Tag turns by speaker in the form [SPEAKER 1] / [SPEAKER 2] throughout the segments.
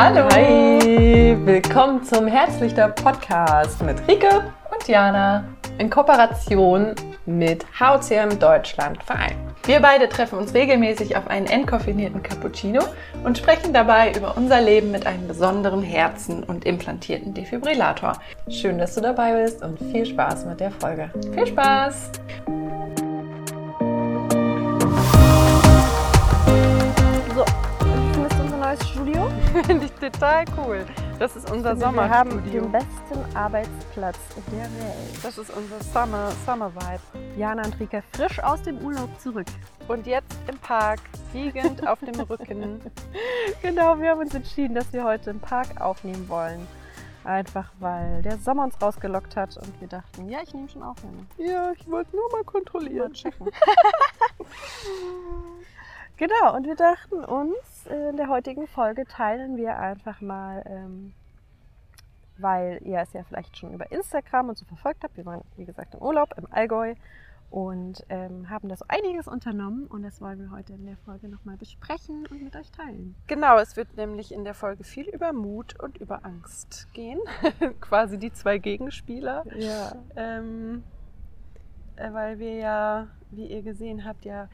[SPEAKER 1] Hallo.
[SPEAKER 2] Hi. Willkommen zum Herzlichter Podcast mit Rike
[SPEAKER 1] und Jana
[SPEAKER 2] in Kooperation mit HCM Deutschland Verein.
[SPEAKER 1] Wir beide treffen uns regelmäßig auf einen entkoffinierten Cappuccino und sprechen dabei über unser Leben mit einem besonderen Herzen und implantierten Defibrillator.
[SPEAKER 2] Schön, dass du dabei bist und viel Spaß mit der Folge.
[SPEAKER 1] Viel Spaß!
[SPEAKER 2] So, ist unser neues Studio.
[SPEAKER 1] Finde ich total cool. Das ist unser
[SPEAKER 2] Sommerstudio.
[SPEAKER 1] Sommerstudio.
[SPEAKER 2] Wir haben den besten Arbeitsplatz der Welt.
[SPEAKER 1] Das ist unser Summer, Summer Vibe.
[SPEAKER 2] Jana und Rika frisch aus dem Urlaub zurück.
[SPEAKER 1] Und jetzt im Park, liegend auf dem Rücken.
[SPEAKER 2] Genau, wir haben uns entschieden, dass wir heute im Park aufnehmen wollen. Einfach weil der Sommer uns rausgelockt hat und wir dachten, ja, ich nehme schon auf. Jana.
[SPEAKER 1] Ja, ich wollte nur mal
[SPEAKER 2] Mal
[SPEAKER 1] kontrollieren.
[SPEAKER 2] checken. genau, und wir dachten uns, in der heutigen Folge teilen wir einfach mal, ähm, weil ihr es ja vielleicht schon über Instagram und so verfolgt habt. Wir waren, wie gesagt, im Urlaub im Allgäu und ähm, haben da so einiges unternommen und das wollen wir heute in der Folge nochmal besprechen und mit euch teilen.
[SPEAKER 1] Genau, es wird nämlich in der Folge viel über Mut und über Angst gehen. Quasi die zwei Gegenspieler.
[SPEAKER 2] Ja.
[SPEAKER 1] Ähm, äh, weil wir ja, wie ihr gesehen habt, ja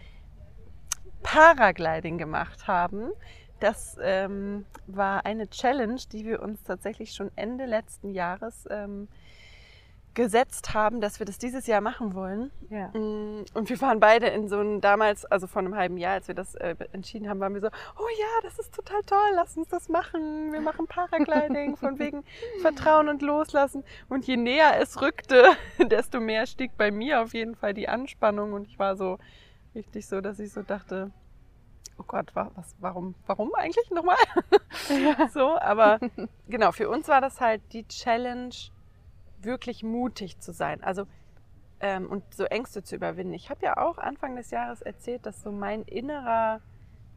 [SPEAKER 1] Paragliding gemacht haben. Das ähm, war eine Challenge, die wir uns tatsächlich schon Ende letzten Jahres ähm, gesetzt haben, dass wir das dieses Jahr machen wollen.
[SPEAKER 2] Ja.
[SPEAKER 1] Mm, Und wir waren beide in so einem damals, also vor einem halben Jahr, als wir das äh, entschieden haben, waren wir so, oh ja, das ist total toll, lass uns das machen. Wir machen Paragliding von wegen Vertrauen und Loslassen. Und je näher es rückte, desto mehr stieg bei mir auf jeden Fall die Anspannung. Und ich war so richtig so, dass ich so dachte, oh Gott, wa- was, warum, warum eigentlich nochmal? So, aber genau, für uns war das halt die Challenge, wirklich mutig zu sein. Also ähm, und so Ängste zu überwinden. Ich habe ja auch Anfang des Jahres erzählt, dass so mein innerer,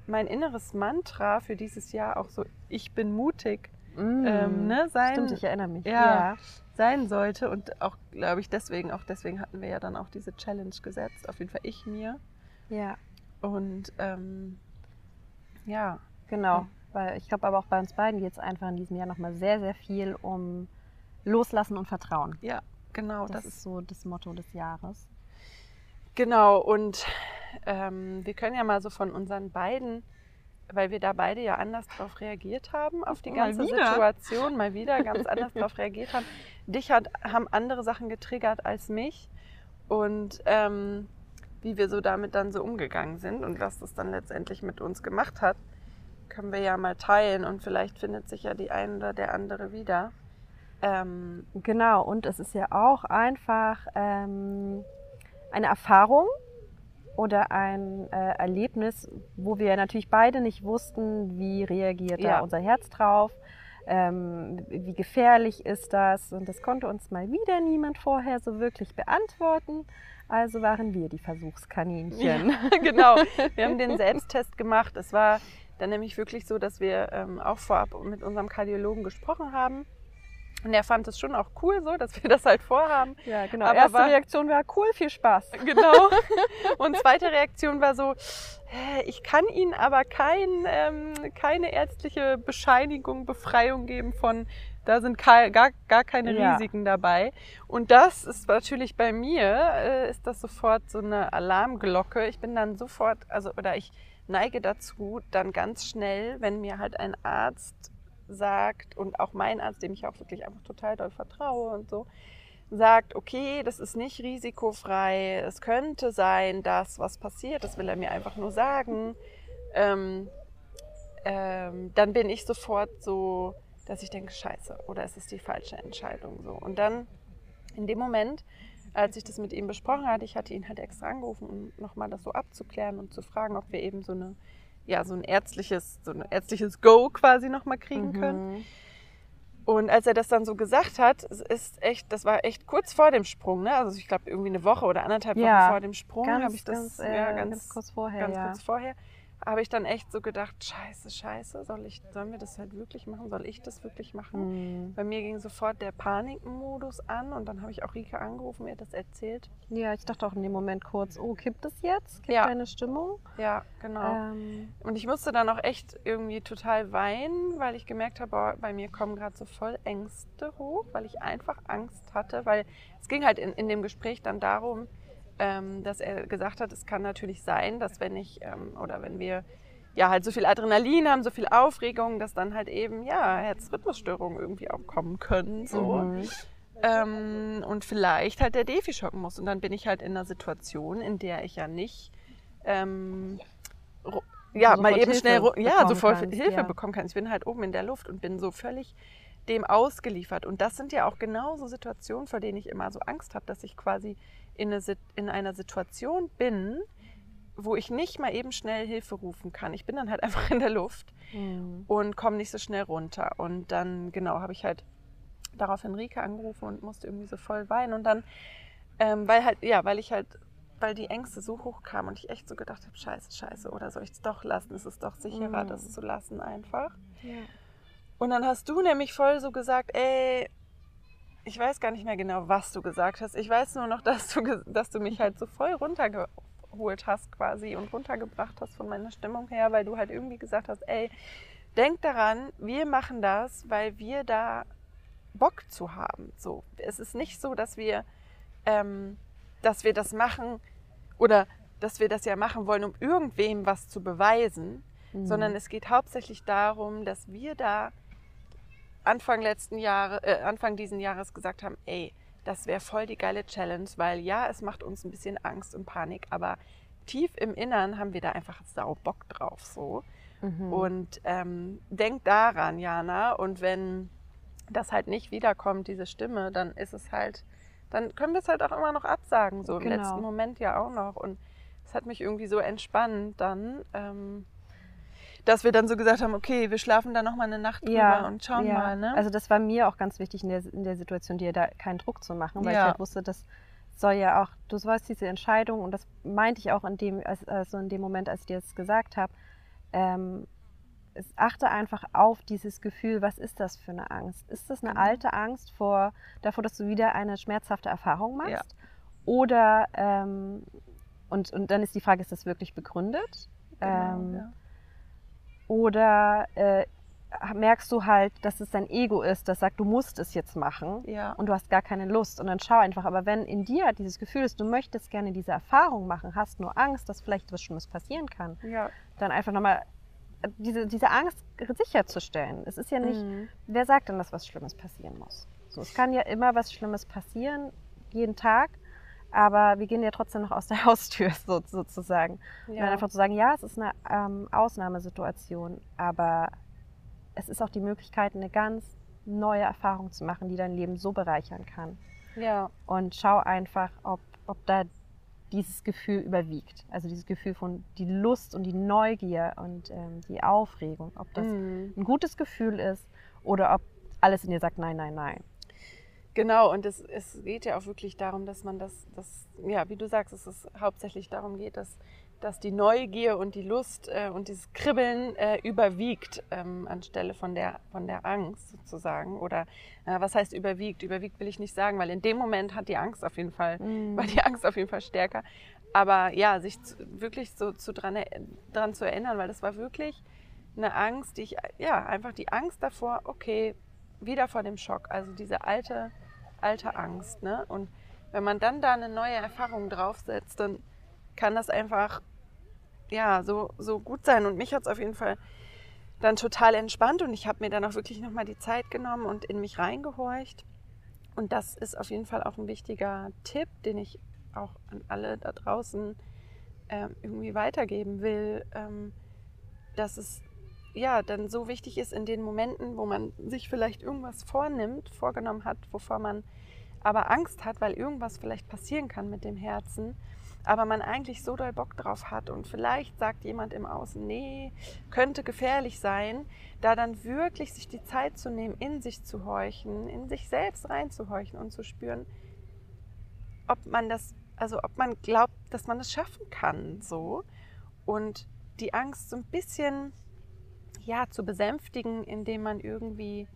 [SPEAKER 1] mein inneres Mantra für dieses Jahr auch so ich bin mutig ähm, ne, sein,
[SPEAKER 2] Stimmt, ich erinnere mich.
[SPEAKER 1] Ja. sein sollte. Und auch, glaube ich, deswegen, auch deswegen hatten wir ja dann auch diese Challenge gesetzt. Auf jeden Fall ich mir.
[SPEAKER 2] Ja.
[SPEAKER 1] Und ähm, ja,
[SPEAKER 2] Genau,
[SPEAKER 1] Ja.
[SPEAKER 2] weil ich glaube aber auch bei uns beiden geht es einfach in diesem Jahr nochmal sehr, sehr viel um Loslassen und Vertrauen.
[SPEAKER 1] ja, genau.
[SPEAKER 2] Das,
[SPEAKER 1] Das,
[SPEAKER 2] ist so das Motto des Jahres.
[SPEAKER 1] Genau, und ähm, wir können ja mal so von unseren beiden, weil wir da beide ja anders drauf reagiert haben, auf die ganze. Situation, mal wieder ganz anders drauf reagiert haben. Dich hat, haben andere Sachen getriggert als mich und ähm, wie wir so damit dann so umgegangen sind und was das dann letztendlich mit uns gemacht hat, können wir ja mal teilen und vielleicht findet sich ja die ein oder der andere wieder. Ähm,
[SPEAKER 2] Genau, und es ist ja auch einfach ähm, eine Erfahrung oder ein äh, Erlebnis, wo wir natürlich beide nicht wussten, wie reagiert
[SPEAKER 1] Ja.
[SPEAKER 2] da unser Herz drauf, ähm, wie gefährlich ist das. Und das konnte uns mal wieder niemand vorher so wirklich beantworten. Also waren wir die Versuchskaninchen.
[SPEAKER 1] genau. Wir haben den Selbsttest gemacht. Es war dann nämlich wirklich so, dass wir ähm, auch vorab mit unserem Kardiologen gesprochen haben. Und er fand es schon auch cool so, dass wir das halt vorhaben.
[SPEAKER 2] Ja, genau.
[SPEAKER 1] Aber
[SPEAKER 2] Erste
[SPEAKER 1] war-
[SPEAKER 2] Reaktion war cool, viel Spaß.
[SPEAKER 1] Genau. Und zweite Reaktion war so, "Hä, ich kann Ihnen aber kein, ähm, keine ärztliche Bescheinigung, Befreiung geben von, da sind gar, gar keine
[SPEAKER 2] Ja.
[SPEAKER 1] Risiken dabei. Und das ist natürlich bei mir, äh, ist das sofort so eine Alarmglocke. Ich bin dann sofort, also, oder ich neige dazu, dann ganz schnell, wenn mir halt ein Arzt sagt und auch mein Arzt, dem ich auch wirklich einfach total doll vertraue und so, sagt, okay, das ist nicht risikofrei, es könnte sein, dass was passiert, das will er mir einfach nur sagen, ähm, ähm, dann bin ich sofort so, dass ich denke, scheiße, oder es ist die falsche Entscheidung so. Und dann in dem Moment, als ich das mit ihm besprochen hatte, ich hatte ihn halt extra angerufen, um nochmal das so abzuklären und zu fragen, ob wir eben so eine, ja, so ein ärztliches, so ein ärztliches Go quasi nochmal kriegen können.
[SPEAKER 2] Mhm.
[SPEAKER 1] Und als er das dann so gesagt hat, ist echt, das war echt kurz vor dem Sprung, ne? Also ich glaube irgendwie eine Woche oder anderthalb
[SPEAKER 2] Ja,
[SPEAKER 1] Wochen vor dem Sprung
[SPEAKER 2] Ganz,
[SPEAKER 1] habe ich das
[SPEAKER 2] ganz, äh,
[SPEAKER 1] ja,
[SPEAKER 2] ganz, kurz vorher,
[SPEAKER 1] ganz
[SPEAKER 2] ja.
[SPEAKER 1] kurz vorher. Habe ich dann echt so gedacht, scheiße, scheiße, soll ich, sollen wir das halt wirklich machen? Soll ich das wirklich machen?
[SPEAKER 2] Mhm.
[SPEAKER 1] Bei mir ging sofort der Panikmodus an und dann habe ich auch Rike angerufen, mir das erzählt.
[SPEAKER 2] Ja, ich dachte auch in dem Moment kurz, oh, kippt es jetzt? Kippt
[SPEAKER 1] Ja.
[SPEAKER 2] deine Stimmung?
[SPEAKER 1] Ja, genau.
[SPEAKER 2] Ähm,
[SPEAKER 1] Und ich musste dann auch echt irgendwie total weinen, weil ich gemerkt habe, boah, bei mir kommen gerade so voll Ängste hoch, weil ich einfach Angst hatte, weil es ging halt in, in dem Gespräch dann darum, ähm, dass er gesagt hat, es kann natürlich sein, dass wenn ich ähm, oder wenn wir ja halt so viel Adrenalin haben, so viel Aufregung, dass dann halt eben ja Herzrhythmusstörungen irgendwie auch kommen können. So.
[SPEAKER 2] mhm.
[SPEAKER 1] Ähm, und vielleicht halt der Defi schocken muss. Und dann bin ich halt in einer Situation, in der ich ja nicht ähm, ja, mal eben
[SPEAKER 2] Hilfe
[SPEAKER 1] schnell ja, sofort
[SPEAKER 2] kannst,
[SPEAKER 1] Hilfe
[SPEAKER 2] ja.
[SPEAKER 1] bekommen kann. Ich bin halt oben in der Luft und bin so völlig dem ausgeliefert. Und das sind ja auch genauso Situationen, vor denen ich immer so Angst habe, dass ich quasi in, eine, in einer Situation bin, wo ich nicht mal eben schnell Hilfe rufen kann. Ich bin dann halt einfach in der Luft
[SPEAKER 2] Mhm.
[SPEAKER 1] und komme nicht so schnell runter. Und dann, genau, habe ich halt darauf Henrike angerufen und musste irgendwie so voll weinen. Und dann, ähm, weil halt, ja, weil ich halt, weil die Ängste so hoch kamen und ich echt so gedacht habe, scheiße, scheiße, oder soll ich es doch lassen? Es ist doch sicherer,
[SPEAKER 2] Mhm.
[SPEAKER 1] das zu lassen einfach.
[SPEAKER 2] Ja.
[SPEAKER 1] Und dann hast du nämlich voll so gesagt, ey, ich weiß gar nicht mehr genau, was du gesagt hast. Ich weiß nur noch, dass du, dass du mich halt so voll runtergeholt hast quasi und runtergebracht hast von meiner Stimmung her, weil du halt irgendwie gesagt hast, ey, denk daran, wir machen das, weil wir da Bock zu haben. So, es ist nicht so, dass wir, ähm, dass wir das machen oder dass wir das ja machen wollen, um irgendwem was zu beweisen,
[SPEAKER 2] Mhm.
[SPEAKER 1] sondern es geht hauptsächlich darum, dass wir da Anfang letzten Jahre, äh, Anfang diesen Jahres gesagt haben, ey, das wäre voll die geile Challenge, weil ja, es macht uns ein bisschen Angst und Panik, aber tief im Innern haben wir da einfach sau Bock drauf so.
[SPEAKER 2] Mhm.
[SPEAKER 1] Und ähm, denk daran, Jana, und wenn das halt nicht wiederkommt, diese Stimme, dann ist es halt, dann können wir es halt auch immer noch absagen, so im
[SPEAKER 2] Genau.
[SPEAKER 1] letzten Moment ja auch noch. Und es hat mich irgendwie so entspannt dann, ähm, dass wir dann so gesagt haben, okay, wir schlafen da nochmal eine Nacht drüber und schauen
[SPEAKER 2] ja.
[SPEAKER 1] mal, ne?
[SPEAKER 2] Also das war mir auch ganz wichtig in der, in der Situation, dir da keinen Druck zu machen, weil
[SPEAKER 1] Ja.
[SPEAKER 2] ich halt wusste, das soll ja auch, du sollst diese Entscheidung und das meinte ich auch in dem, als, also in dem Moment, als ich dir das gesagt habe, ähm, achte einfach auf dieses Gefühl, was ist das für eine Angst? Ist das eine
[SPEAKER 1] Genau.
[SPEAKER 2] alte Angst vor, davor, dass du wieder eine schmerzhafte Erfahrung machst?
[SPEAKER 1] Ja.
[SPEAKER 2] Oder, ähm, und, und dann ist die Frage, ist das wirklich begründet?
[SPEAKER 1] Genau,
[SPEAKER 2] ähm,
[SPEAKER 1] ja.
[SPEAKER 2] Oder äh, merkst du halt, dass es dein Ego ist, das sagt, du musst es jetzt machen
[SPEAKER 1] ja.
[SPEAKER 2] und du hast gar keine Lust. Und dann schau einfach. Aber wenn in dir dieses Gefühl ist, du möchtest gerne diese Erfahrung machen, hast nur Angst, dass vielleicht was Schlimmes passieren kann,
[SPEAKER 1] ja.
[SPEAKER 2] dann einfach nochmal diese, diese Angst sicherzustellen. Es ist ja nicht,
[SPEAKER 1] Mhm.
[SPEAKER 2] wer sagt denn, dass was Schlimmes passieren muss? So, es kann ja immer was Schlimmes passieren, jeden Tag. Aber wir gehen ja trotzdem noch aus der Haustür so, sozusagen. Und dann
[SPEAKER 1] ja.
[SPEAKER 2] einfach zu sagen, ja, es ist eine ähm, Ausnahmesituation, aber es ist auch die Möglichkeit, eine ganz neue Erfahrung zu machen, die dein Leben so bereichern kann.
[SPEAKER 1] ja.
[SPEAKER 2] Und schau einfach, ob, ob da dieses Gefühl überwiegt. Also dieses Gefühl von die Lust und die Neugier und ähm, die Aufregung, ob das
[SPEAKER 1] Mhm.
[SPEAKER 2] ein gutes Gefühl ist oder ob alles in dir sagt, nein, nein, nein.
[SPEAKER 1] Genau, und es, es geht ja auch wirklich darum, dass man das, das, ja, wie du sagst, es hauptsächlich darum geht, dass, dass die Neugier und die Lust äh, und dieses Kribbeln äh, überwiegt ähm, anstelle von der, von der Angst sozusagen. Oder äh, was heißt überwiegt? Überwiegt will ich nicht sagen, weil in dem Moment hat die Angst auf jeden Fall, war die Angst auf jeden Fall stärker. Aber ja, sich zu, wirklich so zu dran, er- dran zu erinnern, weil das war wirklich eine Angst, die ich, ja, einfach die Angst davor, okay, wieder vor dem Schock. Also diese alte, alte Angst. Ne? Und wenn man dann da eine neue Erfahrung draufsetzt, dann kann das einfach ja, so, so gut sein. Und mich hat es auf jeden Fall dann total entspannt und ich habe mir dann auch wirklich nochmal die Zeit genommen und in mich reingehorcht. Und das ist auf jeden Fall auch ein wichtiger Tipp, den ich auch an alle da draußen ähm, irgendwie weitergeben will, ähm, dass es ja dann so wichtig ist in den Momenten, wo man sich vielleicht irgendwas vornimmt, vorgenommen hat, wovor man aber Angst hat, weil irgendwas vielleicht passieren kann mit dem Herzen, aber man eigentlich so doll Bock drauf hat und vielleicht sagt jemand im Außen, nee, könnte gefährlich sein, da dann wirklich sich die Zeit zu nehmen, in sich zu horchen, in sich selbst reinzuhorchen und zu spüren, ob man das, also ob man glaubt, dass man es schaffen kann, so. Und die Angst so ein bisschen ja, zu besänftigen, indem man irgendwie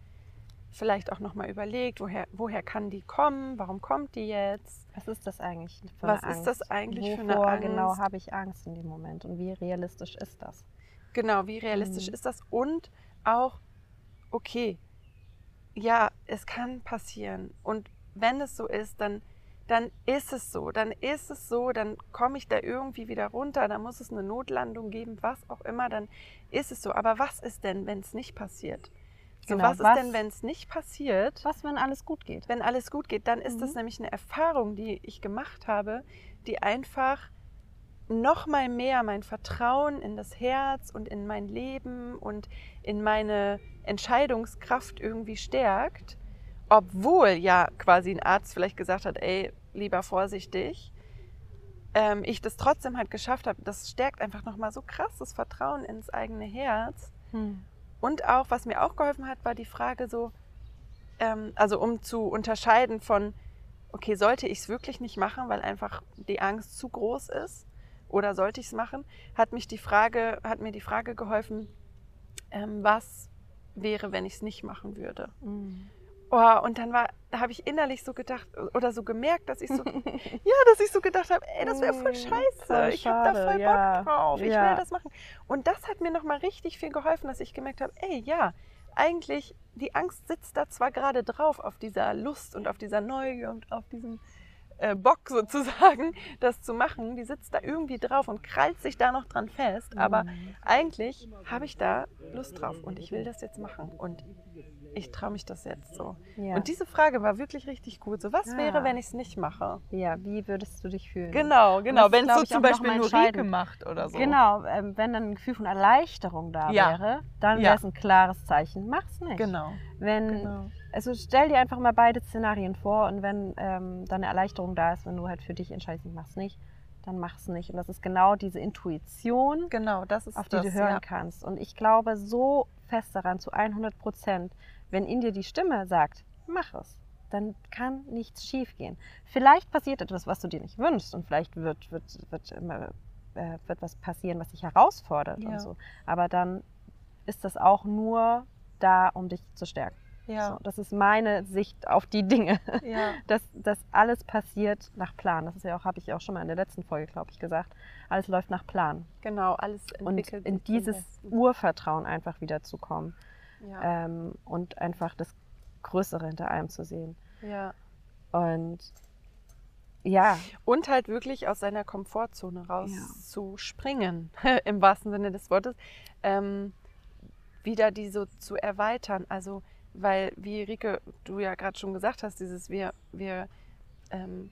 [SPEAKER 1] vielleicht auch nochmal überlegt, woher, woher kann die kommen, warum kommt die jetzt?
[SPEAKER 2] Was ist das eigentlich
[SPEAKER 1] für eine Was Angst? ist das eigentlich
[SPEAKER 2] Wovor
[SPEAKER 1] für eine Angst?
[SPEAKER 2] genau habe ich Angst in dem Moment und wie realistisch ist das?
[SPEAKER 1] Genau, wie realistisch mhm. ist das? Und auch, okay, ja, es kann passieren. Und wenn es so ist, dann, dann ist es so. Dann ist es so, dann komme ich da irgendwie wieder runter, dann muss es eine Notlandung geben, was auch immer, dann ist es so. Aber was ist denn, wenn es nicht passiert? So, genau, was, was ist denn, wenn es nicht passiert?
[SPEAKER 2] Was, wenn alles gut geht?
[SPEAKER 1] Wenn alles gut geht, dann ist mhm. das nämlich eine Erfahrung, die ich gemacht habe, die einfach noch mal mehr mein Vertrauen in das Herz und in mein Leben und in meine Entscheidungskraft irgendwie stärkt, obwohl ja quasi ein Arzt vielleicht gesagt hat, ey, lieber vorsichtig, ähm, ich das trotzdem halt geschafft habe. Das stärkt einfach noch mal so krass das Vertrauen ins eigene Herz. Hm. Und auch, was mir auch geholfen hat, war die Frage so, ähm, also um zu unterscheiden von, okay, sollte ich es wirklich nicht machen, weil einfach die Angst zu groß ist, oder sollte ich es machen, hat mich die Frage, hat mir die Frage geholfen, ähm, was wäre, wenn ich es nicht machen würde. Mhm. Oh, und dann war, habe ich innerlich so gedacht oder so gemerkt, dass ich so, ja, dass ich so gedacht habe, ey, das wäre voll mm, scheiße. Voll ich habe da voll ja. Bock drauf. Ich ja. will das machen. Und das hat mir nochmal richtig viel geholfen, dass ich gemerkt habe, ey, ja, eigentlich, die Angst sitzt da zwar gerade drauf, auf dieser Lust und auf dieser Neugier und auf diesem äh, Bock sozusagen, das zu machen. Die sitzt da irgendwie drauf und krallt sich da noch dran fest. Aber mhm. eigentlich habe ich da Lust drauf und ich will das jetzt machen. Und ich traue mich das jetzt so. Ja. Und diese Frage war wirklich richtig gut. So, was ja. wäre, wenn ich es nicht mache?
[SPEAKER 2] Ja, wie würdest du dich fühlen?
[SPEAKER 1] Genau, genau. Wenn es so zum Beispiel nur Rieke macht oder so.
[SPEAKER 2] Genau, ähm, wenn dann ein Gefühl von Erleichterung da ja. wäre, dann wäre es ein klares Zeichen. Mach's nicht.
[SPEAKER 1] Genau.
[SPEAKER 2] Wenn, genau. Also stell dir einfach mal beide Szenarien vor und wenn ähm, dann eine Erleichterung da ist, wenn du halt für dich entscheidest, ich mach's nicht, dann mach's nicht. Und das ist genau diese Intuition,
[SPEAKER 1] genau, das ist
[SPEAKER 2] auf die
[SPEAKER 1] das,
[SPEAKER 2] du hören kannst. Und ich glaube so fest daran, zu 100 Prozent, wenn in dir die Stimme sagt, mach es, dann kann nichts schiefgehen. Vielleicht passiert etwas, was du dir nicht wünschst und vielleicht wird, wird, wird, immer, äh, wird was passieren, was dich herausfordert ja. und so. Aber dann ist das auch nur da, um dich zu stärken. Ja. So, das ist meine Sicht auf die Dinge. Ja. Dass, dass alles passiert nach Plan. Das ist ja auch, habe ich auch schon mal in der letzten Folge, glaube ich, gesagt. Alles läuft nach Plan.
[SPEAKER 1] Genau, alles
[SPEAKER 2] entwickelt Und in dieses Urvertrauen einfach wieder zu kommen. Ja. Ähm, und einfach das Größere hinter allem zu sehen.
[SPEAKER 1] Ja.
[SPEAKER 2] Und ja.
[SPEAKER 1] Und halt wirklich aus seiner Komfortzone rauszuspringen, ja. im wahrsten Sinne des Wortes. Ähm, wieder die so zu erweitern. Also, weil, wie Rike, du ja gerade schon gesagt hast, dieses wir, wir ähm,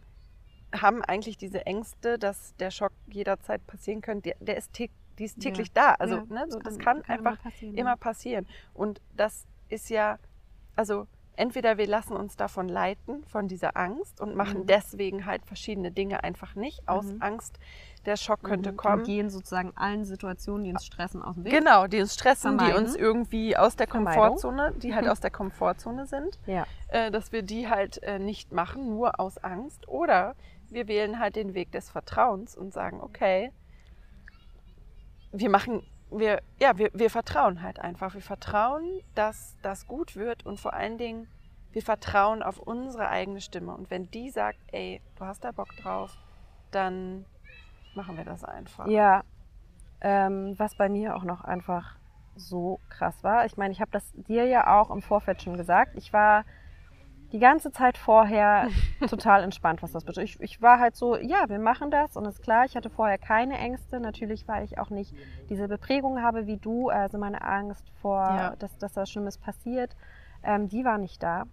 [SPEAKER 1] haben eigentlich diese Ängste, dass der Schock jederzeit passieren könnte, der, der ist die ist täglich ja. da. Also ja, ne, so, das kann, kann einfach immer passieren, immer passieren. Und das ist ja, also entweder wir lassen uns davon leiten, von dieser Angst und machen mhm. deswegen halt verschiedene Dinge einfach nicht, aus mhm. Angst, der Schock könnte mhm. kommen. Und
[SPEAKER 2] gehen sozusagen allen Situationen, die uns stressen, aus dem Weg.
[SPEAKER 1] Genau, die uns stressen, Vermeiden. die uns irgendwie aus der Komfortzone, die halt aus der Komfortzone sind,
[SPEAKER 2] ja.
[SPEAKER 1] äh, dass wir die halt äh, nicht machen, nur aus Angst. Oder wir wählen halt den Weg des Vertrauens und sagen, okay, wir machen, wir, ja, wir, wir vertrauen halt einfach. Wir vertrauen, dass das gut wird und vor allen Dingen, wir vertrauen auf unsere eigene Stimme. Und wenn die sagt, ey, du hast da Bock drauf, dann machen wir das einfach.
[SPEAKER 2] Ja, ähm, was bei mir auch noch einfach so krass war. Ich meine, ich habe das dir ja auch im Vorfeld schon gesagt. Ich war die ganze Zeit vorher total entspannt, was das betrifft. Ich, ich, war halt so, ja, wir machen das und ist klar, ich hatte vorher keine Ängste. Natürlich, weil ich auch nicht diese Beprägung habe wie du, also meine Angst vor, ja. dass, dass da Schlimmes passiert, ähm, die war nicht da.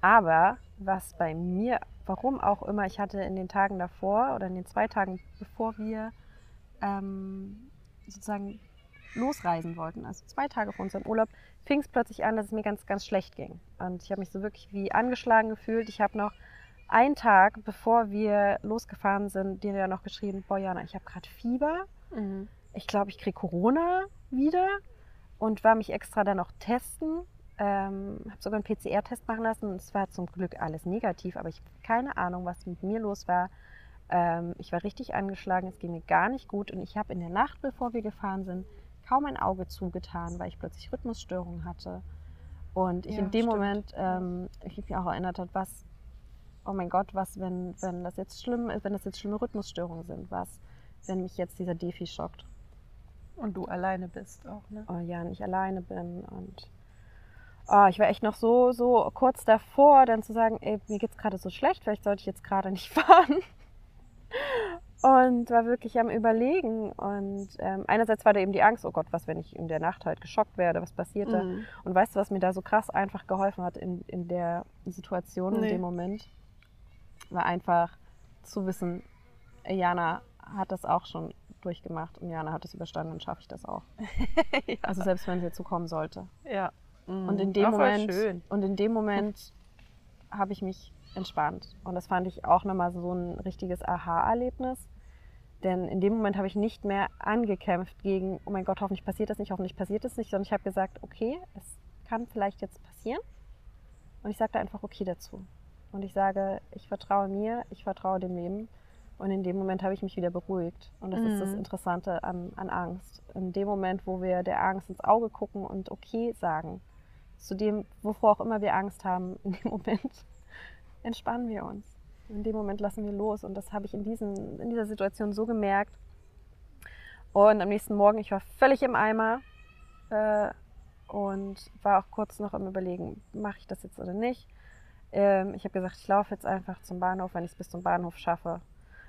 [SPEAKER 2] Aber was bei mir, warum auch immer, ich hatte in den Tagen davor oder in den zwei Tagen, bevor wir ähm, sozusagen losreisen wollten, also zwei Tage vor unserem Urlaub, fing es plötzlich an, dass es mir ganz, ganz schlecht ging. Und ich habe mich so wirklich wie angeschlagen gefühlt. Ich habe noch einen Tag, bevor wir losgefahren sind, dir ja noch geschrieben, boah Jana, ich habe gerade Fieber. Mhm. Ich glaube, ich kriege Corona wieder und war mich extra dann noch testen. Ähm, habe sogar einen PCR-Test machen lassen es war zum Glück alles negativ, aber ich habe keine Ahnung, was mit mir los war. Ähm, ich war richtig angeschlagen, es ging mir gar nicht gut und ich habe in der Nacht, bevor wir gefahren sind, kaum ein Auge zugetan, weil ich plötzlich Rhythmusstörungen hatte. Und ich
[SPEAKER 1] Ja,
[SPEAKER 2] in dem
[SPEAKER 1] stimmt.
[SPEAKER 2] Moment, ähm, ich mich auch erinnert hat, was, oh mein Gott, was, wenn, wenn das jetzt schlimm ist, wenn das jetzt schlimme Rhythmusstörungen sind, was, wenn mich jetzt dieser Defi schockt.
[SPEAKER 1] Und du alleine bist auch, ne?
[SPEAKER 2] oh ja, nicht alleine bin und oh, ich war echt noch so, so kurz davor, dann zu sagen, ey, mir geht's gerade so schlecht, vielleicht sollte ich jetzt gerade nicht fahren. Und war wirklich am Überlegen. Und ähm, einerseits war da eben die Angst, oh Gott, was, wenn ich in der Nacht halt geschockt werde, was passiert da?
[SPEAKER 1] Mhm.
[SPEAKER 2] Und weißt du, was mir da so krass einfach geholfen hat in, in der Situation, in
[SPEAKER 1] Nee.
[SPEAKER 2] dem Moment? War einfach zu wissen, Jana hat das auch schon durchgemacht und Jana hat es überstanden und schaffe ich das auch.
[SPEAKER 1] ja.
[SPEAKER 2] Also selbst wenn es jetzt so kommen sollte.
[SPEAKER 1] ja. Mhm.
[SPEAKER 2] Und in dem
[SPEAKER 1] Auch
[SPEAKER 2] Moment,
[SPEAKER 1] schön.
[SPEAKER 2] und in dem Moment habe ich mich entspannt. Und das fand ich auch nochmal so ein richtiges Aha-Erlebnis. Denn in dem Moment habe ich nicht mehr angekämpft gegen, oh mein Gott, hoffentlich passiert das nicht, hoffentlich passiert das nicht, sondern ich habe gesagt, okay, es kann vielleicht jetzt passieren. Und ich sagte einfach okay dazu. Und ich sage, ich vertraue mir, ich vertraue dem Leben. Und in dem Moment habe ich mich wieder beruhigt. Und das ist das
[SPEAKER 1] Mhm.
[SPEAKER 2] Interessante an, an Angst. In dem Moment, wo wir der Angst ins Auge gucken und okay sagen, zu dem, wovor auch immer wir Angst haben, in dem Moment entspannen wir uns. In dem Moment lassen wir los. Und das habe ich in, diesen, in dieser Situation so gemerkt. Und am nächsten Morgen, ich war völlig im Eimer äh, und war auch kurz noch am Überlegen, mache ich das jetzt oder nicht. Ähm, ich habe gesagt, ich laufe jetzt einfach zum Bahnhof, wenn ich es bis zum Bahnhof schaffe.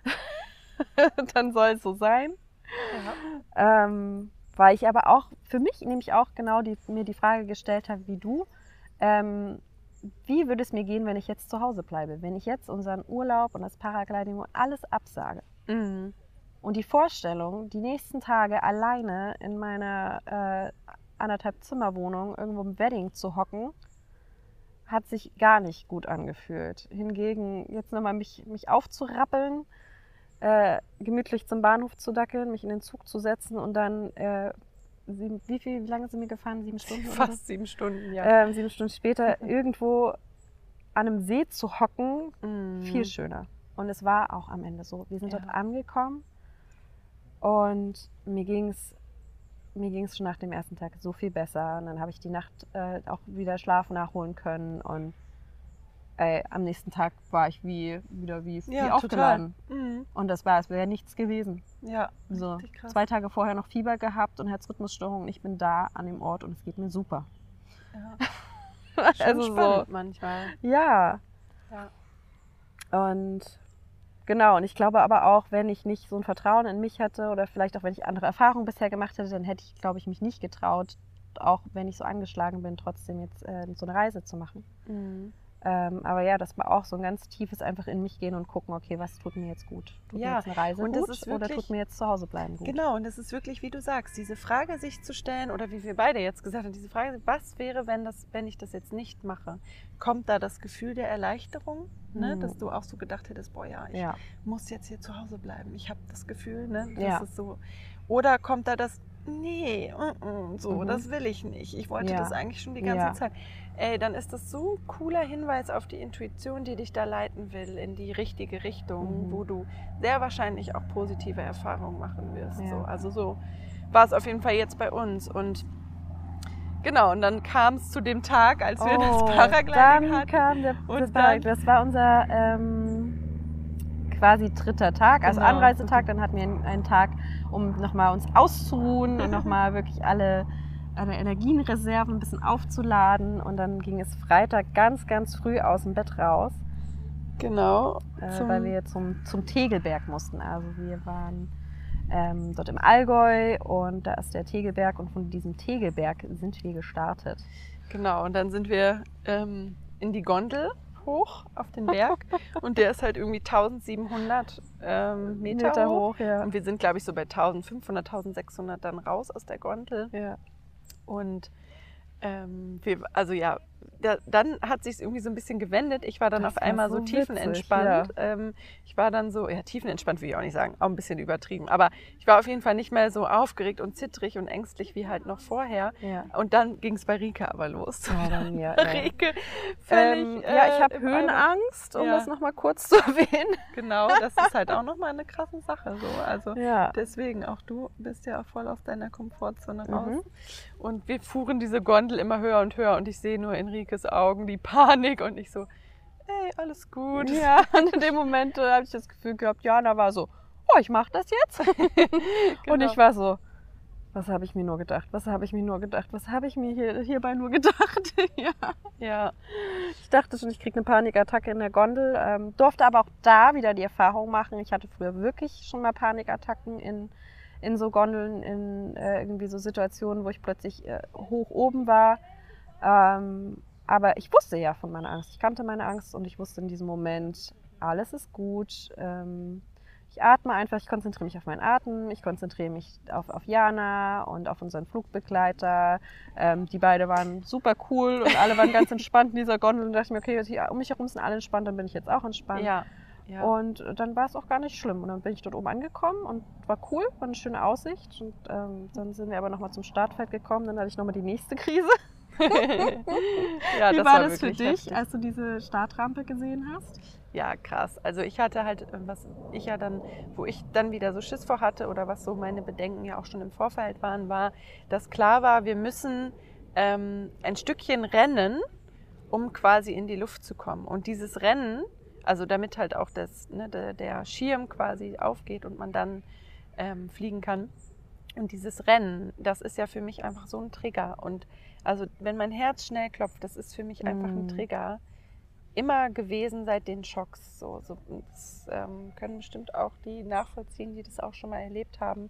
[SPEAKER 2] dann soll es so sein.
[SPEAKER 1] Ja.
[SPEAKER 2] Ähm, weil ich aber auch für mich nämlich auch genau die, mir die Frage gestellt habe, wie du, ähm, wie würde es mir gehen, wenn ich jetzt zu Hause bleibe? Wenn ich jetzt unseren Urlaub und das Paragliding und alles absage?
[SPEAKER 1] Mhm.
[SPEAKER 2] Und die Vorstellung, die nächsten Tage alleine in meiner äh, anderthalb Zimmerwohnung irgendwo im Wedding zu hocken, hat sich gar nicht gut angefühlt. Hingegen jetzt nochmal mich, mich aufzurappeln, äh, gemütlich zum Bahnhof zu dackeln, mich in den Zug zu setzen und dann, äh, sieben, wie viel, wie lange sind wir gefahren? Sieben Stunden? oder?
[SPEAKER 1] Fast sieben Stunden, ja.
[SPEAKER 2] Ähm, sieben Stunden später irgendwo an einem See zu hocken,
[SPEAKER 1] Mhm.
[SPEAKER 2] viel schöner. Und es war auch am Ende so. Wir sind
[SPEAKER 1] Ja.
[SPEAKER 2] dort angekommen und mir ging es mir ging's schon nach dem ersten Tag so viel besser. Und dann habe ich die Nacht äh, auch wieder Schlaf nachholen können. Und ey, am nächsten Tag war ich wie, wieder wie, wie
[SPEAKER 1] Ja,
[SPEAKER 2] aufgeladen.
[SPEAKER 1] Mhm.
[SPEAKER 2] Und das war, es wäre nichts gewesen.
[SPEAKER 1] Ja,
[SPEAKER 2] So, zwei Tage vorher noch Fieber gehabt und Herzrhythmusstörungen. Ich bin da an dem Ort und es geht mir super.
[SPEAKER 1] Ja.
[SPEAKER 2] Also so.
[SPEAKER 1] spannend manchmal.
[SPEAKER 2] Ja.
[SPEAKER 1] Ja.
[SPEAKER 2] Und genau, und ich glaube aber auch, wenn ich nicht so ein Vertrauen in mich hätte oder vielleicht auch wenn ich andere Erfahrungen bisher gemacht hätte, dann hätte ich, glaube ich, mich nicht getraut, auch wenn ich so angeschlagen bin, trotzdem jetzt äh, so eine Reise zu machen.
[SPEAKER 1] Mhm.
[SPEAKER 2] Ähm, aber ja, das war auch so ein ganz tiefes einfach in mich gehen und gucken, okay, was tut mir jetzt gut? Tut mir
[SPEAKER 1] Ja,
[SPEAKER 2] jetzt eine Reise
[SPEAKER 1] und das
[SPEAKER 2] gut
[SPEAKER 1] ist
[SPEAKER 2] oder
[SPEAKER 1] wirklich-
[SPEAKER 2] tut mir jetzt zu Hause bleiben gut?
[SPEAKER 1] Genau, und es ist wirklich, wie du sagst, diese Frage sich zu stellen, oder wie wir beide jetzt gesagt haben, diese Frage, was wäre, wenn, das, wenn ich das jetzt nicht mache? Kommt da das Gefühl der Erleichterung, ne?
[SPEAKER 2] Mhm.
[SPEAKER 1] dass du auch so gedacht hättest, boah ja, ich
[SPEAKER 2] Ja,
[SPEAKER 1] muss jetzt hier zu Hause bleiben. Ich habe das Gefühl, ne, das
[SPEAKER 2] Ja.
[SPEAKER 1] ist so. Oder kommt da das, nee, mm, mm, so,
[SPEAKER 2] Mhm.
[SPEAKER 1] das will ich nicht. Ich wollte
[SPEAKER 2] Ja.
[SPEAKER 1] das eigentlich schon die ganze. Zeit. Ey, dann ist das so ein cooler Hinweis auf die Intuition, die dich da leiten will in die richtige Richtung,
[SPEAKER 2] Mhm.
[SPEAKER 1] wo du sehr wahrscheinlich auch positive Erfahrungen machen wirst.
[SPEAKER 2] Ja.
[SPEAKER 1] So. Also so war es auf jeden Fall jetzt bei uns. Und genau, und dann kam es zu dem Tag, als wir das Paragliding
[SPEAKER 2] Oh, dann
[SPEAKER 1] hatten.
[SPEAKER 2] kam der,
[SPEAKER 1] Und
[SPEAKER 2] das, Paragliding.
[SPEAKER 1] dann-
[SPEAKER 2] das war unser ähm, quasi dritter Tag, also
[SPEAKER 1] Genau.
[SPEAKER 2] Anreisetag. Dann hatten wir einen, einen Tag, um nochmal uns auszuruhen und nochmal wirklich alle, alle Energienreserven ein bisschen aufzuladen. Und dann ging es Freitag ganz, ganz früh aus dem Bett raus,
[SPEAKER 1] Genau.
[SPEAKER 2] äh, weil wir zum, zum Tegelberg mussten. Also wir waren ähm, dort im Allgäu und da ist der Tegelberg und von diesem Tegelberg sind wir gestartet.
[SPEAKER 1] Genau, und dann sind wir ähm, in die Gondel hoch auf den Berg und der ist halt irgendwie 1700 ähm, Meter, hoch.
[SPEAKER 2] ja.
[SPEAKER 1] Und wir sind, glaube ich, so bei 1500, 1600 dann raus aus der Gondel.
[SPEAKER 2] ja.
[SPEAKER 1] Und ähm, wir, also ja, da, dann hat sich irgendwie so ein bisschen gewendet. Ich war dann
[SPEAKER 2] Das
[SPEAKER 1] auf einmal
[SPEAKER 2] so
[SPEAKER 1] so, tiefenentspannt. Ähm, ich war dann so, ja, tiefenentspannt will ich auch nicht sagen, auch ein bisschen übertrieben. Aber ich war auf jeden Fall nicht mehr so aufgeregt und zittrig und ängstlich wie halt noch vorher.
[SPEAKER 2] Ja.
[SPEAKER 1] Und dann ging es bei Rike aber los.
[SPEAKER 2] Ja, mir, ja.
[SPEAKER 1] Rike, völlig,
[SPEAKER 2] Ähm, ja, ich
[SPEAKER 1] äh,
[SPEAKER 2] habe
[SPEAKER 1] im
[SPEAKER 2] Höhenangst, um
[SPEAKER 1] Ja.
[SPEAKER 2] das nochmal kurz zu erwähnen.
[SPEAKER 1] Genau, das ist halt auch nochmal eine krasse Sache. So. Also
[SPEAKER 2] Ja.
[SPEAKER 1] deswegen, auch du bist ja voll aus deiner Komfortzone
[SPEAKER 2] Mhm.
[SPEAKER 1] raus. Und wir fuhren diese Gondel immer höher und höher und ich sehe nur Enrikes Augen, die Panik und ich so, ey, alles gut.
[SPEAKER 2] Ja, und in dem Moment äh, habe ich das Gefühl gehabt, Jana war so, oh, ich mache das jetzt. Und
[SPEAKER 1] Genau.
[SPEAKER 2] ich war so, was habe ich mir nur gedacht? Was habe ich mir nur gedacht? Was habe ich mir hier, hierbei nur gedacht? ja.
[SPEAKER 1] Ja,
[SPEAKER 2] Ich dachte schon, ich kriege eine Panikattacke in der Gondel. Ähm, durfte aber auch da wieder die Erfahrung machen. Ich hatte früher wirklich schon mal Panikattacken in, in so Gondeln, in äh, irgendwie so Situationen, wo ich plötzlich äh, hoch oben war. Ähm, aber ich wusste ja von meiner Angst. Ich kannte meine Angst und ich wusste in diesem Moment, alles ist gut. Ähm, ich atme einfach, ich konzentriere mich auf meinen Atem, ich konzentriere mich auf, auf Jana und auf unseren Flugbegleiter. Ähm, die beide waren super cool und alle waren ganz entspannt in dieser Gondel und dachte ich mir, okay, hier um mich herum sind alle entspannt, dann bin ich jetzt auch entspannt.
[SPEAKER 1] ja. ja.
[SPEAKER 2] Und dann war es auch gar nicht schlimm. Und dann bin ich dort oben angekommen und war cool, war eine schöne Aussicht. Und ähm, dann sind wir aber nochmal zum Startfeld gekommen. Dann hatte ich nochmal die nächste Krise.
[SPEAKER 1] ja,
[SPEAKER 2] Wie war das für dich,
[SPEAKER 1] heftig.
[SPEAKER 2] als du diese Startrampe gesehen hast?
[SPEAKER 1] Ja, krass. Also ich hatte halt, äh, was ich ja dann, wo ich dann wieder so Schiss vor hatte oder was so meine Bedenken ja auch schon im Vorfeld waren, war, dass klar war, wir müssen ähm, ein Stückchen rennen, um quasi in die Luft zu kommen. Und dieses Rennen, also damit halt auch das, ne, der, der Schirm quasi aufgeht und man dann ähm, fliegen kann. Und dieses Rennen, das ist ja für mich einfach so ein Trigger. Und also wenn mein Herz schnell klopft, das ist für mich einfach ein
[SPEAKER 2] Mm.
[SPEAKER 1] Trigger immer gewesen seit den Schocks. So, so das ähm, können bestimmt auch die nachvollziehen, die das auch schon mal erlebt haben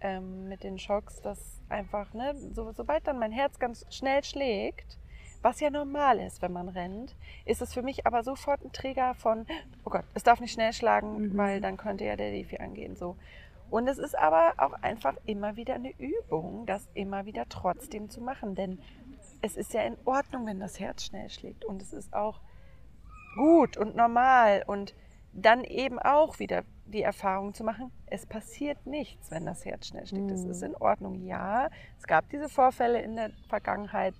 [SPEAKER 1] ähm, mit den Schocks, dass einfach, ne, so, sobald dann mein Herz ganz schnell schlägt, was ja normal ist, wenn man rennt, ist es für mich aber sofort ein Trigger von, oh Gott, es darf nicht schnell schlagen,
[SPEAKER 2] Mhm.
[SPEAKER 1] weil dann könnte ja der Defi angehen. So. Und es ist aber auch einfach immer wieder eine Übung, das immer wieder trotzdem zu machen. Denn es ist ja in Ordnung, wenn das Herz schnell schlägt. Und es ist auch gut und normal. Und dann eben auch wieder die Erfahrung zu machen, es passiert nichts, wenn das Herz schnell schlägt. Es
[SPEAKER 2] Mhm.
[SPEAKER 1] ist in Ordnung. Ja, es gab diese Vorfälle in der Vergangenheit,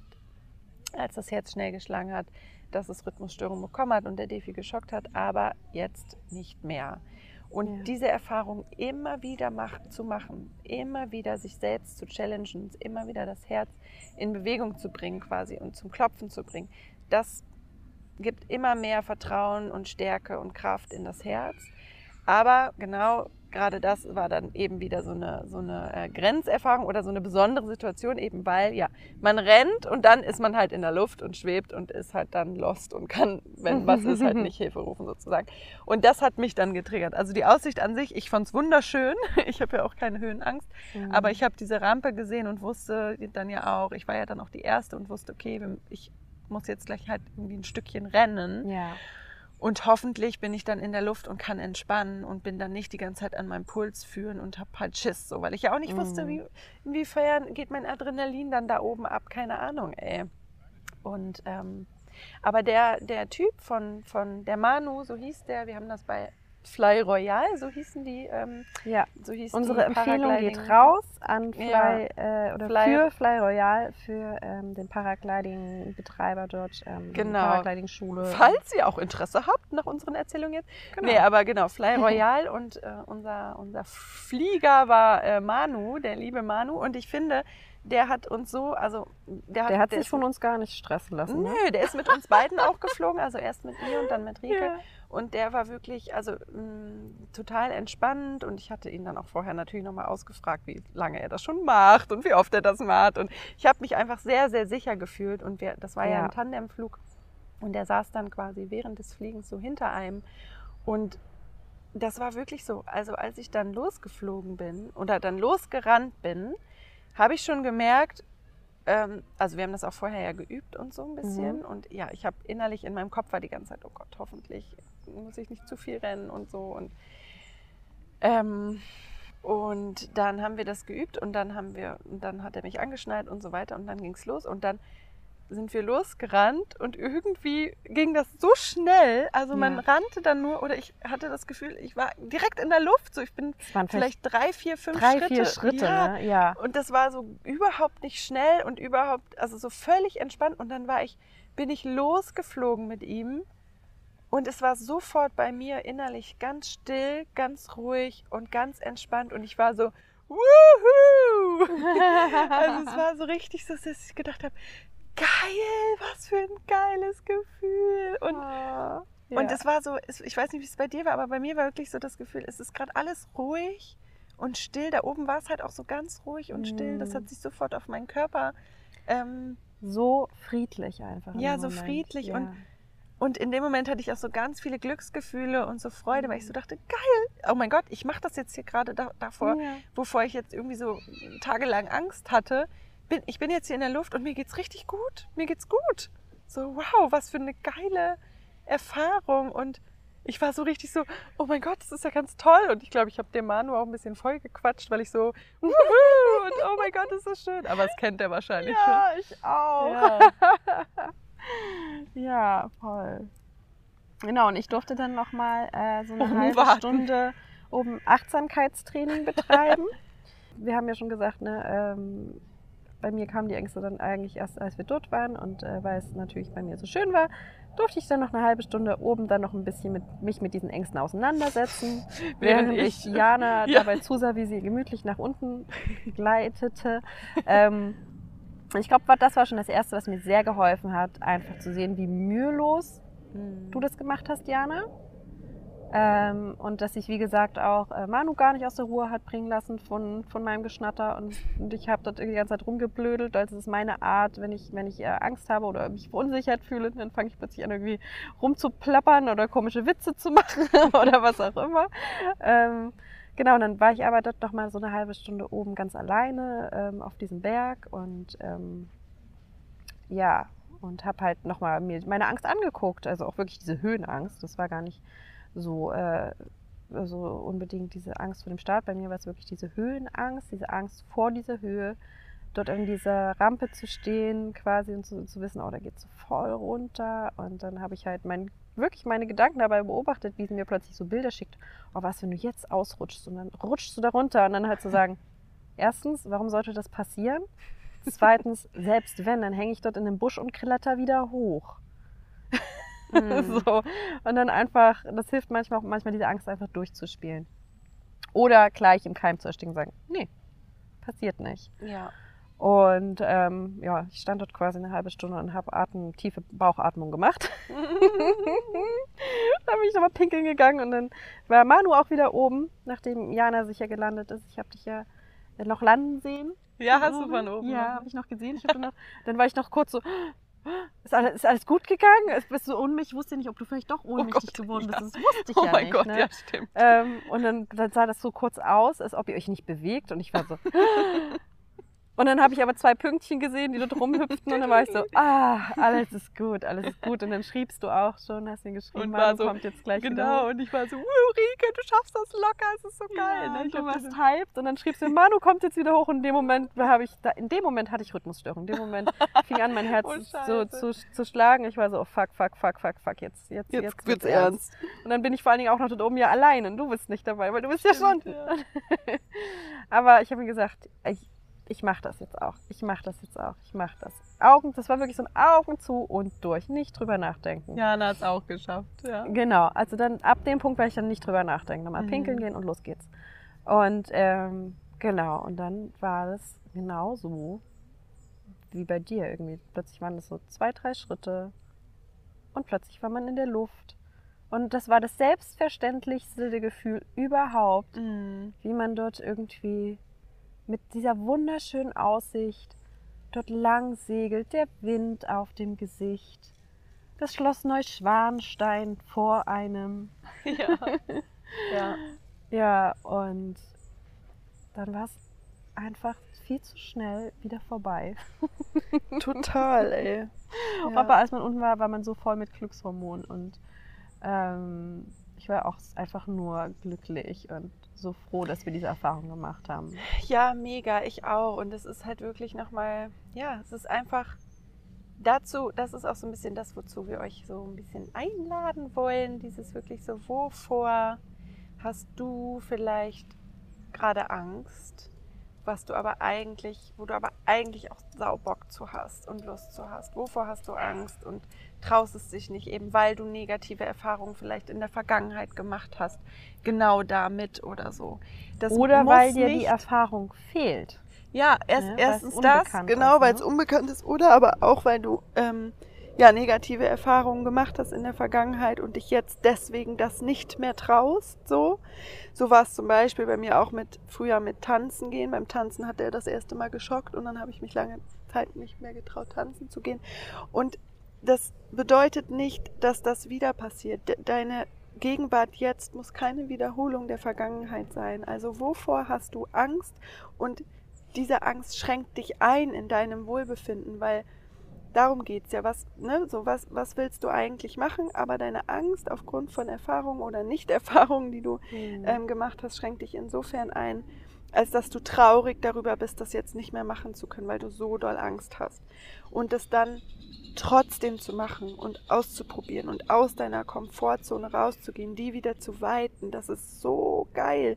[SPEAKER 1] als das Herz schnell geschlagen hat, dass es Rhythmusstörungen bekommen hat und der Defi geschockt hat, aber jetzt nicht mehr. Und
[SPEAKER 2] Ja.
[SPEAKER 1] diese Erfahrung immer wieder mach, zu machen, immer wieder sich selbst zu challengen, immer wieder das Herz in Bewegung zu bringen quasi und zum Klopfen zu bringen, das gibt immer mehr Vertrauen und Stärke und Kraft in das Herz. Aber genau gerade das war dann eben wieder so eine, so eine äh, Grenzerfahrung oder so eine besondere Situation, eben weil, ja, man rennt und dann ist man halt in der Luft und schwebt und ist halt dann lost und kann, wenn was ist, halt nicht Hilfe rufen sozusagen. Und das hat mich dann getriggert. Also die Aussicht an sich, ich fand es wunderschön. Ich habe ja auch keine Höhenangst. Aber ich habe diese Rampe gesehen und wusste dann ja auch, ich war ja dann auch die Erste und wusste, okay, ich muss jetzt gleich halt irgendwie ein Stückchen rennen.
[SPEAKER 2] Ja.
[SPEAKER 1] Und hoffentlich bin ich dann in der Luft und kann entspannen und bin dann nicht die ganze Zeit an meinem Puls führen und habe halt Schiss, so, weil ich ja auch nicht wusste,
[SPEAKER 2] Mhm.
[SPEAKER 1] wie, inwiefern geht mein Adrenalin dann da oben ab, keine Ahnung, ey. Und ähm, aber der, der Typ von, von der Manu, so hieß der, wir haben das bei Fly Royal, so hießen die, ähm,
[SPEAKER 2] ja.
[SPEAKER 1] so hieß
[SPEAKER 2] Unsere Empfehlung geht raus an Fly,
[SPEAKER 1] Ja.
[SPEAKER 2] äh, oder
[SPEAKER 1] Fly-
[SPEAKER 2] für Fly Royal, für ähm, den Paragliding-Betreiber dort, ähm,
[SPEAKER 1] Genau.
[SPEAKER 2] Paragliding-Schule.
[SPEAKER 1] Falls ihr auch Interesse habt nach unseren Erzählungen jetzt.
[SPEAKER 2] Genau.
[SPEAKER 1] Nee, aber genau, Fly Royal und äh, unser, unser Flieger war äh, Manu, der liebe Manu. Und ich finde, der hat uns so, also der hat,
[SPEAKER 2] Der hat sich
[SPEAKER 1] ist-
[SPEAKER 2] von uns gar nicht stressen lassen. Ne?
[SPEAKER 1] Nö, der ist mit uns beiden auch geflogen, also erst mit mir und dann mit Rike.
[SPEAKER 2] Ja.
[SPEAKER 1] Und der war wirklich, also mh, total entspannt und ich hatte ihn dann auch vorher natürlich nochmal ausgefragt, wie lange er das schon macht und wie oft er das macht. Und ich habe mich einfach sehr, sehr sicher gefühlt und wir, das war ja,
[SPEAKER 2] Ja.
[SPEAKER 1] ein Tandemflug und der saß dann quasi während des Fliegens so hinter einem und das war wirklich so. Also als ich dann losgeflogen bin oder dann losgerannt bin, habe ich schon gemerkt, ähm, also wir haben das auch vorher ja geübt und so ein bisschen.
[SPEAKER 2] Mhm.
[SPEAKER 1] Und ja, ich habe innerlich in meinem Kopf war die ganze Zeit, oh Gott, hoffentlich muss ich nicht zu viel rennen und so. Und, ähm, und dann haben wir das geübt und dann haben wir, und dann hat er mich angeschnallt und so weiter und dann ging es los und dann sind wir losgerannt und irgendwie ging das so schnell. Also man
[SPEAKER 2] Ja.
[SPEAKER 1] rannte dann nur, oder ich hatte das Gefühl, ich war direkt in der Luft. So, ich bin
[SPEAKER 2] waren
[SPEAKER 1] vielleicht drei, vier, fünf
[SPEAKER 2] drei,
[SPEAKER 1] Schritte.
[SPEAKER 2] vier Schritte,
[SPEAKER 1] ja.
[SPEAKER 2] ne? Ja.
[SPEAKER 1] Und das war so überhaupt nicht schnell und überhaupt, also so völlig entspannt. Und dann war ich, bin ich losgeflogen mit ihm. Und es war sofort bei mir innerlich ganz still, ganz ruhig und ganz entspannt. Und ich war so, wuhu! Also es war so richtig so, dass ich gedacht habe, geil, was für ein geiles Gefühl. Und,
[SPEAKER 2] ja.
[SPEAKER 1] und es war so, ich weiß nicht, wie es bei dir war, aber bei mir war wirklich so das Gefühl, es ist gerade alles ruhig und still. Da oben war es halt auch so ganz ruhig und still. Das
[SPEAKER 2] Mm.
[SPEAKER 1] hat sich sofort auf meinen Körper. Ähm,
[SPEAKER 2] so friedlich einfach. in
[SPEAKER 1] Ja, so
[SPEAKER 2] Moment.
[SPEAKER 1] friedlich
[SPEAKER 2] ja.
[SPEAKER 1] und und in dem Moment hatte ich auch so ganz viele Glücksgefühle und so Freude, weil ich so dachte, geil, oh mein Gott, ich mache das jetzt hier gerade da, davor,
[SPEAKER 2] Ja.
[SPEAKER 1] wovor ich jetzt irgendwie so tagelang Angst hatte. Bin, ich bin jetzt hier in der Luft und mir geht's richtig gut. Mir geht's gut. So, wow, was für eine geile Erfahrung. Und ich war so richtig so, oh mein Gott, das ist ja ganz toll. Und ich glaube, ich habe dem Manu auch ein bisschen voll gequatscht, weil ich so, wuhu, und oh mein Gott, ist das schön. Aber das kennt er wahrscheinlich
[SPEAKER 2] Ja, ich auch.
[SPEAKER 1] schon. Ja.
[SPEAKER 2] Ja, voll. Genau, und ich durfte dann nochmal äh, so eine
[SPEAKER 1] Oben
[SPEAKER 2] halbe. Stunde oben Achtsamkeitstraining betreiben. wir haben ja schon gesagt, ne, ähm, bei mir kamen die Ängste dann eigentlich erst, als wir dort waren. Und äh, weil es natürlich bei mir so schön war, durfte ich dann noch eine halbe Stunde oben dann noch ein bisschen mit, mich mit diesen Ängsten auseinandersetzen.
[SPEAKER 1] Während
[SPEAKER 2] Während ich
[SPEAKER 1] ich-
[SPEAKER 2] Jana
[SPEAKER 1] Ja.
[SPEAKER 2] dabei zusah, wie sie gemütlich nach unten gleitete. ähm, ich glaube, das war schon das Erste, was mir sehr geholfen hat, einfach zu sehen, wie mühelos du das gemacht hast, Jana. Ähm, und dass ich, wie gesagt, auch äh, Manu gar nicht aus der Ruhe hat bringen lassen von, von meinem Geschnatter. Und, und ich habe dort die ganze Zeit rumgeblödelt. Also es ist meine Art, wenn ich, wenn ich äh, Angst habe oder mich verunsichert fühle, dann fange ich plötzlich an, irgendwie rumzuplappern oder komische Witze zu machen oder was auch immer. Ähm, genau, und dann war ich aber dort noch mal so eine halbe Stunde oben ganz alleine ähm, auf diesem Berg und ähm, ja, und habe halt nochmal mir meine Angst angeguckt, also auch wirklich diese Höhenangst. Das war gar nicht so, äh, so unbedingt diese Angst vor dem Start. Bei mir war es wirklich diese Höhenangst, diese Angst vor dieser Höhe, dort an dieser Rampe zu stehen quasi und zu, zu wissen, oh, da geht es voll runter. Und dann habe ich halt mein, wirklich meine Gedanken dabei beobachtet, wie sie mir plötzlich so Bilder schickt. Oh, was, wenn du jetzt ausrutschst und dann rutschst du da runter und dann halt zu sagen, erstens, warum sollte das passieren? Zweitens, selbst wenn, dann hänge ich dort in dem Busch und kletter wieder hoch.
[SPEAKER 1] Mhm.
[SPEAKER 2] so. Und dann einfach, das hilft manchmal auch, manchmal diese Angst einfach durchzuspielen. Oder gleich im Keim zu ersticken und sagen, nee, passiert nicht.
[SPEAKER 1] Ja.
[SPEAKER 2] Und ähm, ja, ich stand dort quasi eine halbe Stunde und habe Atem, tiefe Bauchatmung gemacht. dann bin ich nochmal pinkeln gegangen und dann war Manu auch wieder oben, nachdem Jana sicher gelandet ist. Ich habe dich ja noch landen sehen.
[SPEAKER 1] Ja, hast du von oben.
[SPEAKER 2] Ja, habe ich noch gesehen. Ich noch, dann war ich noch kurz so, ist alles, ist alles gut gegangen? Bist du ohnmächtig? Ich wusste nicht, ob du vielleicht doch ohnmächtig
[SPEAKER 1] Gott,
[SPEAKER 2] geworden
[SPEAKER 1] ja.
[SPEAKER 2] bist. Das wusste ich
[SPEAKER 1] Oh
[SPEAKER 2] ja
[SPEAKER 1] mein
[SPEAKER 2] nicht.
[SPEAKER 1] Gott,
[SPEAKER 2] ne?
[SPEAKER 1] ja, stimmt.
[SPEAKER 2] Ähm, und dann, dann sah das so kurz aus, als ob ihr euch nicht bewegt. Und ich war so. Und dann habe ich aber zwei Pünktchen gesehen, die dort rumhüpften. Und dann war ich so, ah, alles ist gut, alles ist gut. Und dann schriebst du auch schon, hast mir geschrieben,
[SPEAKER 1] Und
[SPEAKER 2] Manu
[SPEAKER 1] war so,
[SPEAKER 2] kommt jetzt gleich wieder
[SPEAKER 1] Genau, und ich war so, uh, Rike, du schaffst das locker, es ist so geil.
[SPEAKER 2] Ja,
[SPEAKER 1] ne?
[SPEAKER 2] du warst hyped und dann schriebst du, Manu kommt jetzt wieder hoch und in dem Moment habe ich, da, in dem Moment hatte ich Rhythmusstörung. In dem Moment fing an, mein Herz
[SPEAKER 1] Oh,
[SPEAKER 2] so zu, zu schlagen. Ich war so, oh, fuck, fuck, fuck, fuck, fuck, jetzt, jetzt,
[SPEAKER 1] Jetzt,
[SPEAKER 2] jetzt
[SPEAKER 1] wird's ernst.
[SPEAKER 2] Und dann bin ich vor allen Dingen auch noch dort oben ja allein und du bist nicht dabei, weil du bist ja schon.
[SPEAKER 1] Stimmt, ja.
[SPEAKER 2] Aber ich habe mir gesagt, ich, ich mache das jetzt auch. Ich mache das jetzt auch. Ich mache das. Augen, das war wirklich so ein Augen zu und durch. Nicht drüber nachdenken.
[SPEAKER 1] Jana hat es auch geschafft, ja.
[SPEAKER 2] Genau, also dann ab dem Punkt werde ich dann nicht drüber nachdenken. Nochmal
[SPEAKER 1] Mhm.
[SPEAKER 2] pinkeln gehen und los geht's. Und ähm, genau, und dann war es genau so wie bei dir irgendwie. Plötzlich waren es so zwei, drei Schritte und plötzlich war man in der Luft. Und das war das selbstverständlichste Gefühl überhaupt,
[SPEAKER 1] Mhm.
[SPEAKER 2] wie man dort irgendwie mit dieser wunderschönen Aussicht dort lang segelt, der Wind auf dem Gesicht, das Schloss Neuschwanstein vor einem.
[SPEAKER 1] Ja. ja.
[SPEAKER 2] Ja, und dann war es einfach viel zu schnell wieder vorbei.
[SPEAKER 1] Total, ey. Ja.
[SPEAKER 2] Aber als man unten war, war man so voll mit Glückshormonen und ähm, ich war auch einfach nur glücklich und so froh, dass wir diese Erfahrung gemacht haben.
[SPEAKER 1] Ja, mega, ich auch. Und es ist halt wirklich nochmal, ja, es ist einfach dazu, das ist auch so ein bisschen das, wozu wir euch so ein bisschen einladen wollen. Dieses wirklich so, wovor hast du vielleicht gerade Angst, was du aber eigentlich, wo du aber eigentlich auch Saubock zu hast und Lust zu hast. Wovor hast du Angst und traust es dich nicht eben, weil du negative Erfahrungen vielleicht in der Vergangenheit gemacht hast, genau damit oder so.
[SPEAKER 2] Das oder weil dir die Erfahrung fehlt.
[SPEAKER 1] Ja, erst, ja erstens das, genau, weil es ne? unbekannt ist, oder aber auch, weil du ähm, ja negative Erfahrungen gemacht hast in der Vergangenheit und dich jetzt deswegen das nicht mehr traust. So, so war es zum Beispiel bei mir auch mit früher mit Tanzen gehen. Beim Tanzen hat er das erste Mal geschockt und dann habe ich mich lange Zeit nicht mehr getraut, tanzen zu gehen. Und das bedeutet nicht, dass das wieder passiert. Deine Gegenwart jetzt muss keine Wiederholung der Vergangenheit sein. Also wovor hast du Angst? Und diese Angst schränkt dich ein in deinem Wohlbefinden, weil darum geht es ja. Was, ne, so was, was willst du eigentlich machen? Aber deine Angst aufgrund von Erfahrungen oder Nicht-Erfahrungen, die du mhm. ähm, gemacht hast, schränkt dich insofern ein, als dass du traurig darüber bist, das jetzt nicht mehr machen zu können, weil du so doll Angst hast. Und das dann trotzdem zu machen und auszuprobieren und aus deiner Komfortzone rauszugehen, die wieder zu weiten, das ist so geil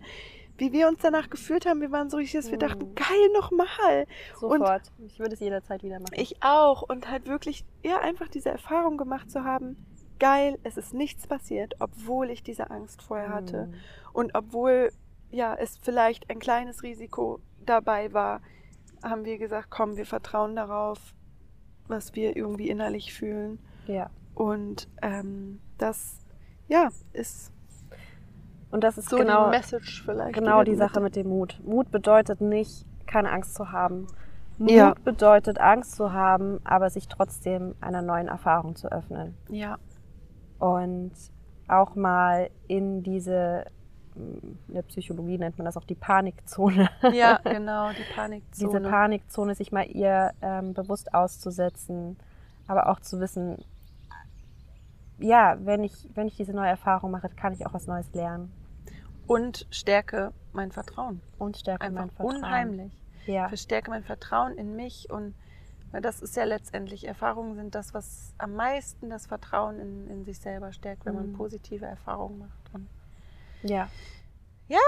[SPEAKER 1] wie wir uns danach gefühlt haben, wir waren so richtig, dass wir dachten, mhm. geil, nochmal.
[SPEAKER 2] Sofort. Und ich würde es jederzeit wieder machen.
[SPEAKER 1] Ich auch. Und halt wirklich, ja, einfach diese Erfahrung gemacht zu haben, geil, es ist nichts passiert, obwohl ich diese Angst vorher hatte. Mhm. Und obwohl, ja, es vielleicht ein kleines Risiko dabei war, haben wir gesagt, komm, wir vertrauen darauf, was wir irgendwie innerlich fühlen.
[SPEAKER 2] Ja.
[SPEAKER 1] Und ähm, das, ja, ist
[SPEAKER 2] und das ist so genau,
[SPEAKER 1] die Message vielleicht.
[SPEAKER 2] Genau die, die Sache mit dem Mut. Mut bedeutet nicht, keine Angst zu haben. Mut ja. bedeutet, Angst zu haben, aber sich trotzdem einer neuen Erfahrung zu öffnen.
[SPEAKER 1] Ja.
[SPEAKER 2] Und auch mal in diese, in der Psychologie nennt man das auch die Panikzone.
[SPEAKER 1] Ja, genau, die Panikzone.
[SPEAKER 2] Diese Panikzone, sich mal ihr ähm, bewusst auszusetzen, aber auch zu wissen, ja, wenn ich, wenn ich diese neue Erfahrung mache, kann ich auch was Neues lernen.
[SPEAKER 1] Und stärke mein Vertrauen.
[SPEAKER 2] Und stärke
[SPEAKER 1] Einfach
[SPEAKER 2] mein Vertrauen.
[SPEAKER 1] Unheimlich. Ja. Verstärke mein Vertrauen in mich und weil das ist ja letztendlich, Erfahrungen sind das, was am meisten das Vertrauen in, in sich selber stärkt, wenn man mhm. positive Erfahrungen macht. Und
[SPEAKER 2] ja.
[SPEAKER 1] Ja.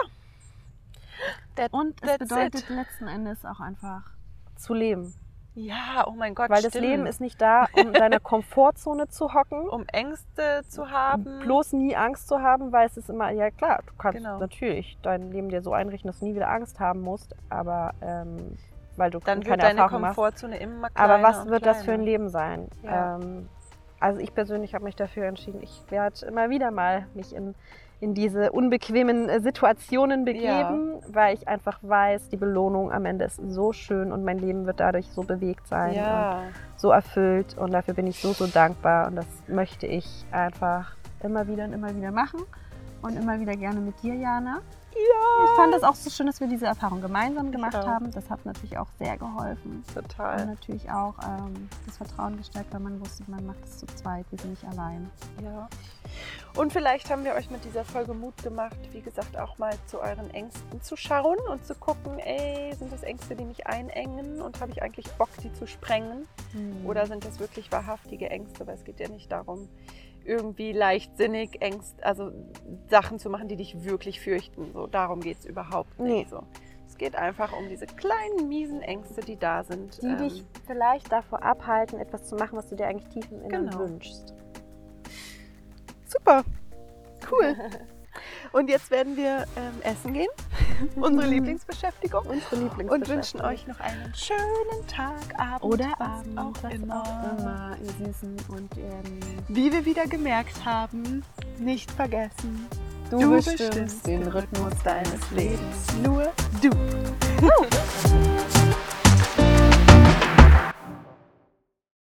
[SPEAKER 2] That, und es bedeutet it. letzten Endes auch einfach zu leben.
[SPEAKER 1] Ja, oh mein Gott.
[SPEAKER 2] Weil stimmt. das Leben ist nicht da, um in deiner Komfortzone zu hocken.
[SPEAKER 1] Um Ängste zu haben.
[SPEAKER 2] Bloß nie Angst zu haben, weil es ist immer, ja klar, du kannst genau. natürlich dein Leben dir so einrichten, dass du nie wieder Angst haben musst, aber ähm, weil du
[SPEAKER 1] Dann
[SPEAKER 2] keine
[SPEAKER 1] wird deine Erfahrung Komfortzone machst. immer
[SPEAKER 2] kleiner Aber was wird das für ein Leben sein? Ja. Ähm, also ich persönlich habe mich dafür entschieden, ich werde immer wieder mal mich in in diese unbequemen äh, Situationen begeben, ja. weil ich einfach weiß, die Belohnung am Ende ist so schön und mein Leben wird dadurch so bewegt sein ja. und so erfüllt und dafür bin ich so, so dankbar und das möchte ich einfach immer wieder und immer wieder machen und immer wieder gerne mit dir, Jana.
[SPEAKER 1] Ja.
[SPEAKER 2] Ich fand es auch so schön, dass wir diese Erfahrung gemeinsam gemacht ja. haben. Das hat natürlich auch sehr geholfen.
[SPEAKER 1] Total.
[SPEAKER 2] Und natürlich auch ähm, das Vertrauen gestärkt, weil man wusste, man macht es zu zweit, wir sind nicht allein.
[SPEAKER 1] Ja. Und vielleicht haben wir euch mit dieser Folge Mut gemacht, wie gesagt, auch mal zu euren Ängsten zu schauen und zu gucken, ey, sind das Ängste, die mich einengen und habe ich eigentlich Bock, die zu sprengen? Mhm. Oder sind das wirklich wahrhaftige Ängste? Weil es geht ja nicht darum, irgendwie leichtsinnig, Ängst, also Sachen zu machen, die dich wirklich fürchten. So, darum geht es überhaupt nicht. Nee. So. Es geht einfach um diese kleinen, miesen Ängste, die da sind.
[SPEAKER 2] Die ähm, dich vielleicht davor abhalten, etwas zu machen, was du dir eigentlich tief im Inneren genau. wünschst.
[SPEAKER 1] Super, cool. Und jetzt werden wir ähm, essen gehen. Unsere Lieblingsbeschäftigung.
[SPEAKER 2] Unsere Lieblingsbeschäftigung.
[SPEAKER 1] Und wünschen euch noch einen schönen Tag, Abend,
[SPEAKER 2] oder Abend, auch was immer. auch immer. Ihr Süßen. Und ähm,
[SPEAKER 1] wie wir wieder gemerkt haben, nicht vergessen.
[SPEAKER 2] Du, du bestimmst, bestimmst den Rhythmus deines Lebens.
[SPEAKER 1] Nur du.